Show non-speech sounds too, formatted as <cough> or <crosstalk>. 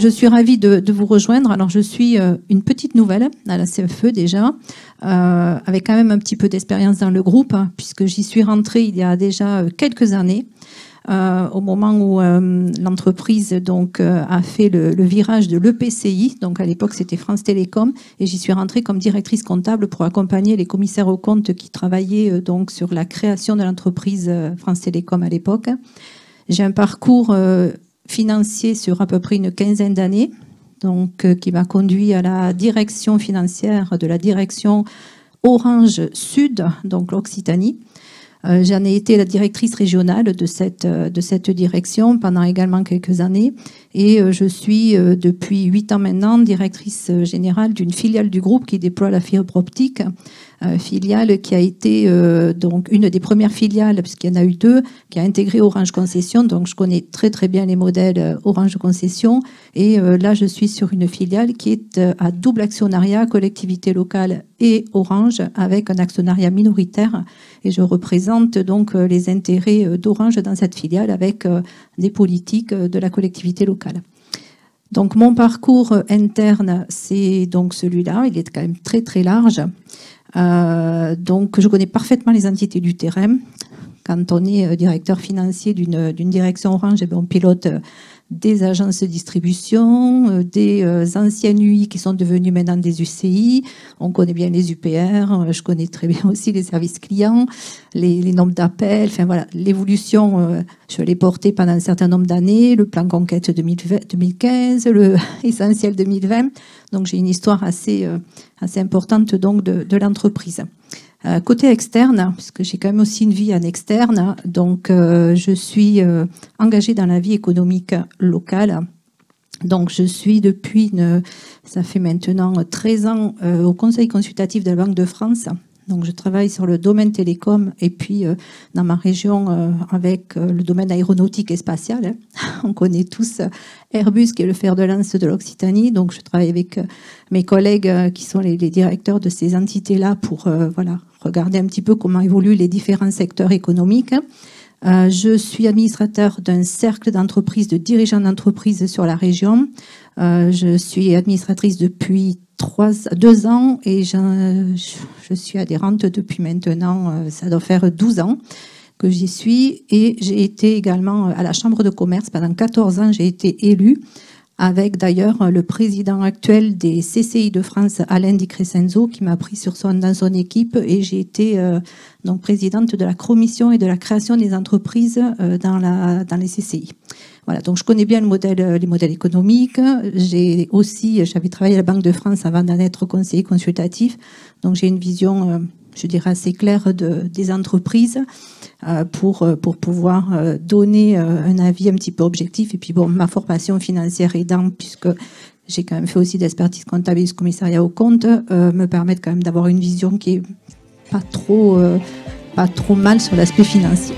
je suis ravie de, vous rejoindre. Alors, je suis euh, une petite nouvelle à la CFE déjà, euh, avec quand même un petit peu d'expérience dans le groupe, hein, puisque j'y suis rentrée il y a déjà euh, quelques années. au moment où l'entreprise donc a fait le, virage de l'EPCI, donc à l'époque c'était France Télécom, et j'y suis rentrée comme directrice comptable pour accompagner les commissaires aux comptes qui travaillaient donc sur la création de l'entreprise France Télécom à l'époque. J'ai un parcours financier sur à peu près une quinzaine d'années, donc euh, qui m'a conduit à la direction financière de la direction Orange Sud, donc l'Occitanie. Euh, j'en ai été la directrice régionale de cette, euh, de cette direction pendant également quelques années et je suis depuis huit ans maintenant directrice générale d'une filiale du groupe qui déploie la fibre optique euh, filiale qui a été euh, donc une des premières filiales, puisqu'il y en a eu deux, qui a intégré Orange Concession. Donc je connais très très bien les modèles euh, Orange Concession. Et là, je suis sur une filiale qui est à double actionnariat, collectivité locale et Orange, avec un actionnariat minoritaire. Et je représente donc les intérêts d'Orange dans cette filiale avec des politiques de la collectivité locale. Donc mon parcours interne, c'est donc celui-là. Il est quand même très très large. Euh, donc, je connais parfaitement les entités du terrain. Quand on est euh, directeur financier d'une direction Orange, eh on pilote euh, des agences de distribution, des anciennes UI qui sont devenues maintenant des UCI. On connaît bien les UPR, je connais très bien <laughs> aussi les services clients, les, nombres d'appels. Enfin voilà, l'évolution, je l'ai portée pendant un certain nombre d'années, le plan conquête 2015, le <laughs> essentiel 2020. Donc j'ai une histoire assez, euh, assez importante donc de, l'entreprise. Euh, côté externe, puisque j'ai quand même aussi une vie en externe, donc euh, je suis engagée dans la vie économique locale. Donc je suis depuis, ça fait maintenant 13 ans, au Conseil consultatif de la Banque de France donc je travaille sur le domaine télécom et puis euh, dans ma région euh, avec euh, le domaine aéronautique et spatial. Hein. <laughs> On connaît tous Airbus qui est le fer de lance de l'Occitanie. Donc je travaille avec mes collègues qui sont les, directeurs de ces entités-là pour voilà regarder un petit peu comment évoluent les différents secteurs économiques. je suis administrateur d'un cercle d'entreprises, de dirigeants d'entreprises sur la région. je suis administratrice depuis trois, deux ans et je, suis adhérente depuis maintenant, euh, ça doit faire 12 ans que j'y suis et j'ai été également à la Chambre de commerce pendant 14 ans, j'ai été élue avec d'ailleurs le président actuel des CCI de France, Alain Di Crescenzo, qui m'a pris dans son équipe et j'ai été euh, donc présidente de la commission et de la création des entreprises euh, dans, la, dans les CCI. Voilà, donc je connais bien modèle, les modèles économiques. J'ai aussi, j'avais travaillé à la Banque de France avant d'en être conseiller consultatif, donc j'ai une vision, euh, je dirais, assez claire de, des entreprises euh, pour, euh, pour pouvoir donner un avis un petit peu objectif. Et puis bon, ma formation financière aidant, puisque j'ai quand même fait aussi d'expertise comptable et du commissariat au compte, me permettent quand même d'avoir une vision qui est pas trop, pas trop mal sur l'aspect financier.